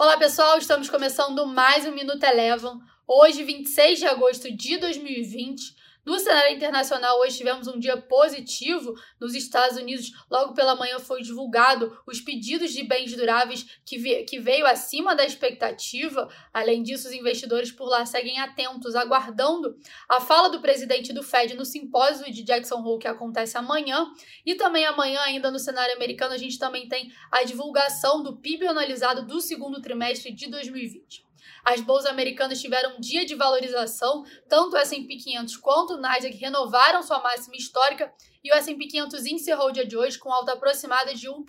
Olá pessoal, estamos começando mais um Minuto Elevam. Hoje, 26 de agosto de 2020. No cenário internacional, hoje tivemos um dia positivo nos Estados Unidos. Logo pela manhã foi divulgado os pedidos de bens duráveis que, que veio acima da expectativa. Além disso, os investidores por lá seguem atentos, aguardando a fala do presidente do Fed no simpósio de Jackson Hole que acontece amanhã. E também amanhã, ainda no cenário americano, a gente também tem a divulgação do PIB analisado do segundo trimestre de 2020. As bolsas americanas tiveram um dia de valorização, tanto o S&P 500 quanto o Nasdaq renovaram sua máxima histórica e o S&P 500 encerrou o dia de hoje com alta aproximada de 1%.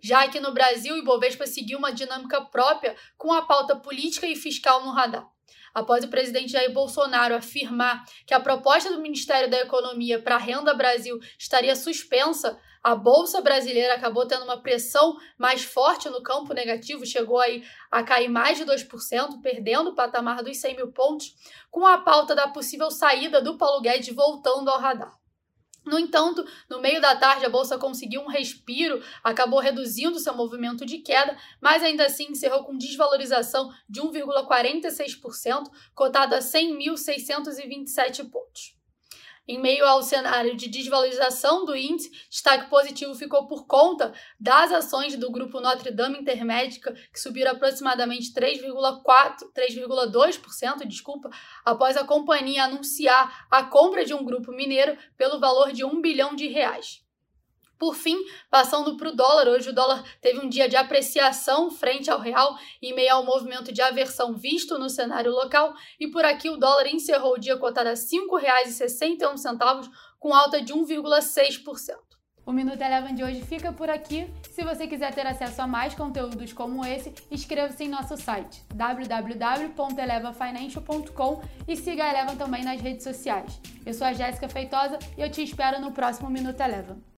Já aqui no Brasil, o Ibovespa seguiu uma dinâmica própria com a pauta política e fiscal no radar após o presidente Jair Bolsonaro afirmar que a proposta do Ministério da Economia para a Renda Brasil estaria suspensa, a Bolsa Brasileira acabou tendo uma pressão mais forte no campo negativo, chegou aí a cair mais de 2%, perdendo o patamar dos 100 mil pontos, com a pauta da possível saída do Paulo Guedes voltando ao radar. No entanto, no meio da tarde, a bolsa conseguiu um respiro, acabou reduzindo seu movimento de queda, mas ainda assim encerrou com desvalorização de 1,46%, cotado a 100.627 pontos. Em meio ao cenário de desvalorização do índice, destaque positivo ficou por conta das ações do grupo Notre Dame Intermédica, que subiram aproximadamente 3,4, 3,2%, desculpa, após a companhia anunciar a compra de um grupo mineiro pelo valor de 1 bilhão de reais. Por fim, passando para o dólar, hoje o dólar teve um dia de apreciação frente ao real em meio ao movimento de aversão visto no cenário local, e por aqui o dólar encerrou o dia cotado a R$ 5,61, com alta de 1,6%. O Minuto Eleven de hoje fica por aqui. Se você quiser ter acesso a mais conteúdos como esse, inscreva-se em nosso site www.elevafinancial.com e siga a Eleven também nas redes sociais. Eu sou a Jéssica Feitosa e eu te espero no próximo Minuto Eleven.